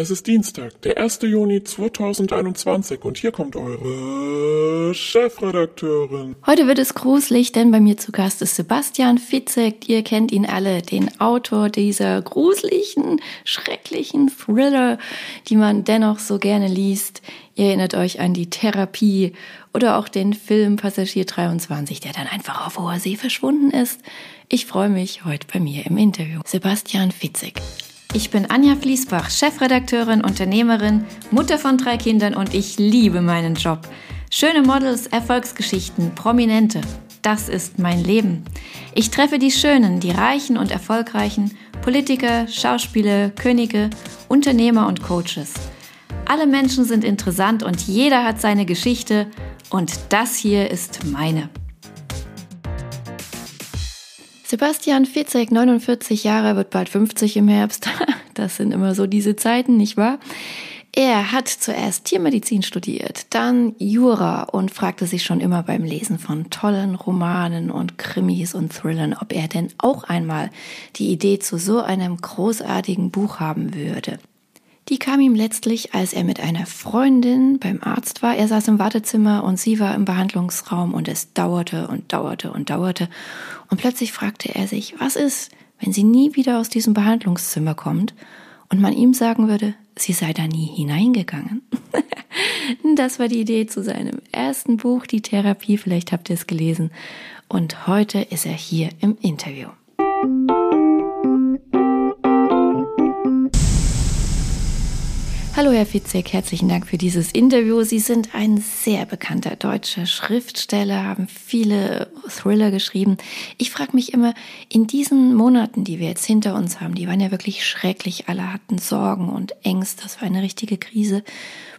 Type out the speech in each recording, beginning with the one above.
Es ist Dienstag, der 1. Juni 2021 und hier kommt eure Chefredakteurin. Heute wird es gruselig, denn bei mir zu Gast ist Sebastian Fitzek. Ihr kennt ihn alle, den Autor dieser gruseligen, schrecklichen Thriller, die man dennoch so gerne liest. Ihr erinnert euch an die Therapie oder auch den Film Passagier 23, der dann einfach auf hoher See verschwunden ist. Ich freue mich heute bei mir im Interview. Sebastian Fitzek. Ich bin Anja Fließbach, Chefredakteurin, Unternehmerin, Mutter von drei Kindern und ich liebe meinen Job. Schöne Models, Erfolgsgeschichten, Prominente. Das ist mein Leben. Ich treffe die Schönen, die Reichen und Erfolgreichen, Politiker, Schauspieler, Könige, Unternehmer und Coaches. Alle Menschen sind interessant und jeder hat seine Geschichte und das hier ist meine. Sebastian Fitzek, 49 Jahre, wird bald 50 im Herbst. Das sind immer so diese Zeiten, nicht wahr? Er hat zuerst Tiermedizin studiert, dann Jura und fragte sich schon immer beim Lesen von tollen Romanen und Krimis und Thrillern, ob er denn auch einmal die Idee zu so einem großartigen Buch haben würde. Die kam ihm letztlich, als er mit einer Freundin beim Arzt war. Er saß im Wartezimmer und sie war im Behandlungsraum und es dauerte und dauerte und dauerte. Und plötzlich fragte er sich, was ist, wenn sie nie wieder aus diesem Behandlungszimmer kommt und man ihm sagen würde, sie sei da nie hineingegangen. das war die Idee zu seinem ersten Buch, die Therapie, vielleicht habt ihr es gelesen. Und heute ist er hier im Interview. Hallo Herr Fitzek, herzlichen Dank für dieses Interview. Sie sind ein sehr bekannter deutscher Schriftsteller, haben viele Thriller geschrieben. Ich frage mich immer, in diesen Monaten, die wir jetzt hinter uns haben, die waren ja wirklich schrecklich, alle hatten Sorgen und Ängste, das war eine richtige Krise.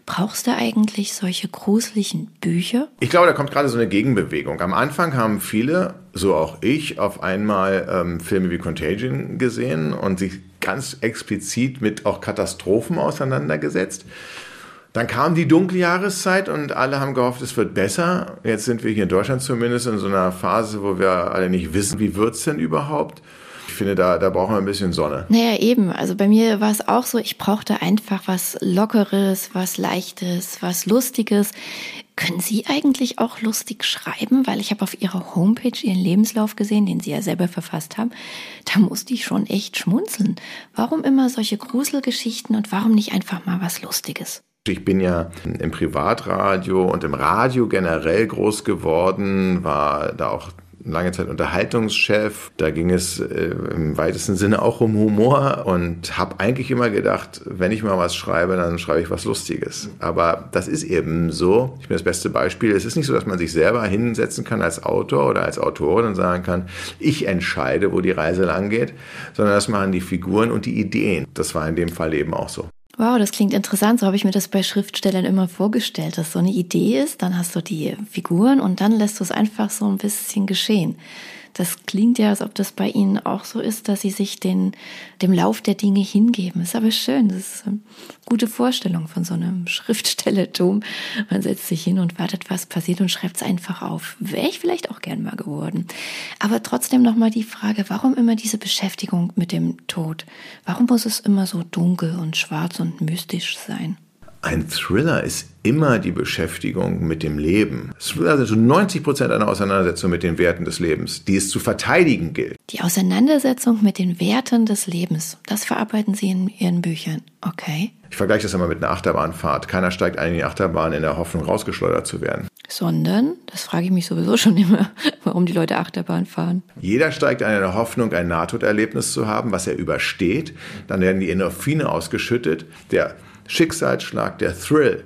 Brauchst du eigentlich solche gruseligen Bücher? Ich glaube, da kommt gerade so eine Gegenbewegung. Am Anfang haben viele, so auch ich, auf einmal ähm, Filme wie Contagion gesehen und sich ganz explizit mit auch Katastrophen auseinandergesetzt. Dann kam die dunkle Jahreszeit und alle haben gehofft, es wird besser. Jetzt sind wir hier in Deutschland zumindest in so einer Phase, wo wir alle nicht wissen, wie wird es denn überhaupt. Ich finde, da, da brauchen wir ein bisschen Sonne. Naja, eben. Also bei mir war es auch so, ich brauchte einfach was Lockeres, was Leichtes, was Lustiges. Können Sie eigentlich auch lustig schreiben? Weil ich habe auf Ihrer Homepage Ihren Lebenslauf gesehen, den Sie ja selber verfasst haben. Da musste ich schon echt schmunzeln. Warum immer solche Gruselgeschichten und warum nicht einfach mal was Lustiges? Ich bin ja im Privatradio und im Radio generell groß geworden, war da auch lange Zeit Unterhaltungschef. Da ging es äh, im weitesten Sinne auch um Humor und habe eigentlich immer gedacht, wenn ich mal was schreibe, dann schreibe ich was Lustiges. Aber das ist eben so. Ich bin das beste Beispiel. Es ist nicht so, dass man sich selber hinsetzen kann als Autor oder als Autorin und sagen kann, ich entscheide, wo die Reise lang geht, sondern das machen die Figuren und die Ideen. Das war in dem Fall eben auch so. Wow, das klingt interessant. So habe ich mir das bei Schriftstellern immer vorgestellt, dass so eine Idee ist, dann hast du die Figuren und dann lässt du es einfach so ein bisschen geschehen. Das klingt ja, als ob das bei Ihnen auch so ist, dass Sie sich den, dem Lauf der Dinge hingeben. Ist aber schön. Das ist eine gute Vorstellung von so einem Schriftstellertum. Man setzt sich hin und wartet, was passiert und schreibt es einfach auf. Wäre ich vielleicht auch gern mal geworden. Aber trotzdem nochmal die Frage, warum immer diese Beschäftigung mit dem Tod? Warum muss es immer so dunkel und schwarz und mystisch sein? Ein Thriller ist immer die Beschäftigung mit dem Leben. Thriller sind schon 90 Prozent einer Auseinandersetzung mit den Werten des Lebens, die es zu verteidigen gilt. Die Auseinandersetzung mit den Werten des Lebens, das verarbeiten Sie in Ihren Büchern, okay? Ich vergleiche das immer mit einer Achterbahnfahrt. Keiner steigt ein in die Achterbahn in der Hoffnung, rausgeschleudert zu werden. Sondern, das frage ich mich sowieso schon immer, warum die Leute Achterbahn fahren. Jeder steigt ein in der Hoffnung, ein Nahtoderlebnis zu haben, was er übersteht. Dann werden die Endorphine ausgeschüttet. Der Schicksalsschlag, der Thrill,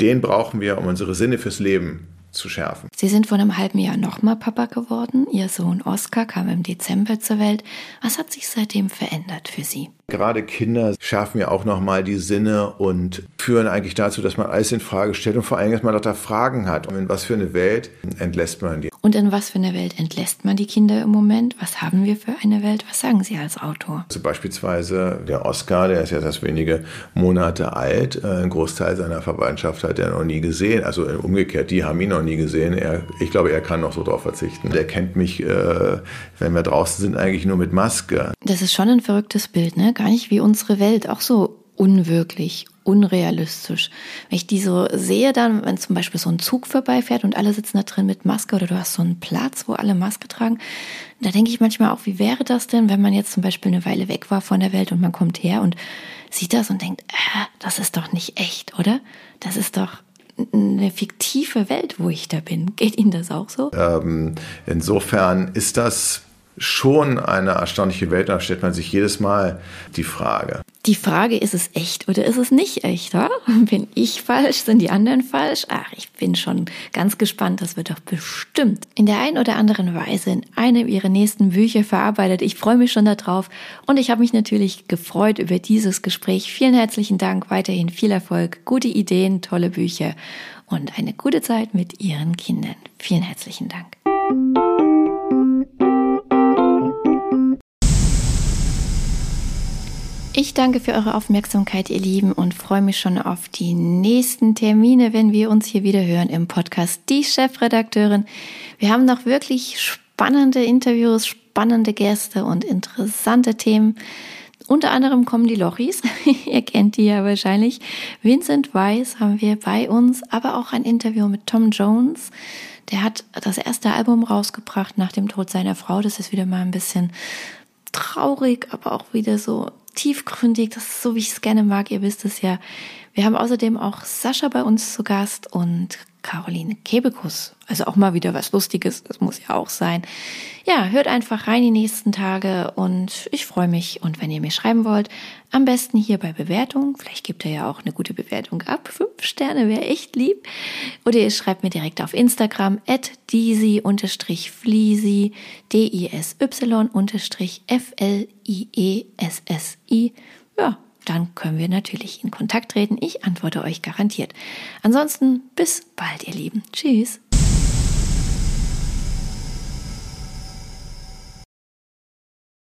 den brauchen wir, um unsere Sinne fürs Leben zu schärfen. Sie sind vor einem halben Jahr nochmal Papa geworden. Ihr Sohn Oskar kam im Dezember zur Welt. Was hat sich seitdem verändert für Sie? Gerade Kinder schärfen ja auch nochmal die Sinne und führen eigentlich dazu, dass man alles in Frage stellt und vor allem, dass man lauter Fragen hat. Und in was für eine Welt entlässt man die? Und in was für eine Welt entlässt man die Kinder im Moment? Was haben wir für eine Welt? Was sagen Sie als Autor? Also beispielsweise der Oscar, der ist ja erst wenige Monate alt. Äh, ein Großteil seiner Verwandtschaft hat er noch nie gesehen. Also umgekehrt, die haben ihn noch nie gesehen. Er, ich glaube, er kann noch so drauf verzichten. Der kennt mich, äh, wenn wir draußen sind, eigentlich nur mit Maske. Das ist schon ein verrücktes Bild, ne? Gar nicht wie unsere Welt. Auch so unwirklich, unrealistisch. Wenn ich die so sehe, dann, wenn zum Beispiel so ein Zug vorbeifährt und alle sitzen da drin mit Maske oder du hast so einen Platz, wo alle Maske tragen, da denke ich manchmal auch, wie wäre das denn, wenn man jetzt zum Beispiel eine Weile weg war von der Welt und man kommt her und sieht das und denkt, äh, das ist doch nicht echt, oder? Das ist doch eine fiktive Welt, wo ich da bin. Geht Ihnen das auch so? Ähm, insofern ist das schon eine erstaunliche Welt. Da stellt man sich jedes Mal die Frage. Die Frage, ist es echt oder ist es nicht echt? Oder? Bin ich falsch? Sind die anderen falsch? Ach, ich bin schon ganz gespannt. Das wird doch bestimmt in der einen oder anderen Weise in einem ihrer nächsten Bücher verarbeitet. Ich freue mich schon darauf und ich habe mich natürlich gefreut über dieses Gespräch. Vielen herzlichen Dank. Weiterhin viel Erfolg, gute Ideen, tolle Bücher und eine gute Zeit mit Ihren Kindern. Vielen herzlichen Dank. Ich danke für eure Aufmerksamkeit, ihr Lieben, und freue mich schon auf die nächsten Termine, wenn wir uns hier wieder hören im Podcast Die Chefredakteurin. Wir haben noch wirklich spannende Interviews, spannende Gäste und interessante Themen. Unter anderem kommen die Lochis, ihr kennt die ja wahrscheinlich. Vincent Weiss haben wir bei uns, aber auch ein Interview mit Tom Jones. Der hat das erste Album rausgebracht nach dem Tod seiner Frau. Das ist wieder mal ein bisschen traurig, aber auch wieder so tiefgründig, das ist so, wie ich es gerne mag, ihr wisst es ja. Wir haben außerdem auch Sascha bei uns zu Gast und Caroline Kebekus. Also auch mal wieder was Lustiges, das muss ja auch sein. Ja, hört einfach rein die nächsten Tage und ich freue mich. Und wenn ihr mir schreiben wollt, am besten hier bei Bewertung. Vielleicht gibt ihr ja auch eine gute Bewertung ab. Fünf Sterne wäre echt lieb. Oder ihr schreibt mir direkt auf Instagram at disi-fliesi, D-I-S-Y-F-L-I-E-S-S-I. Ja, dann können wir natürlich in Kontakt treten. Ich antworte euch garantiert. Ansonsten bis bald, ihr Lieben. Tschüss.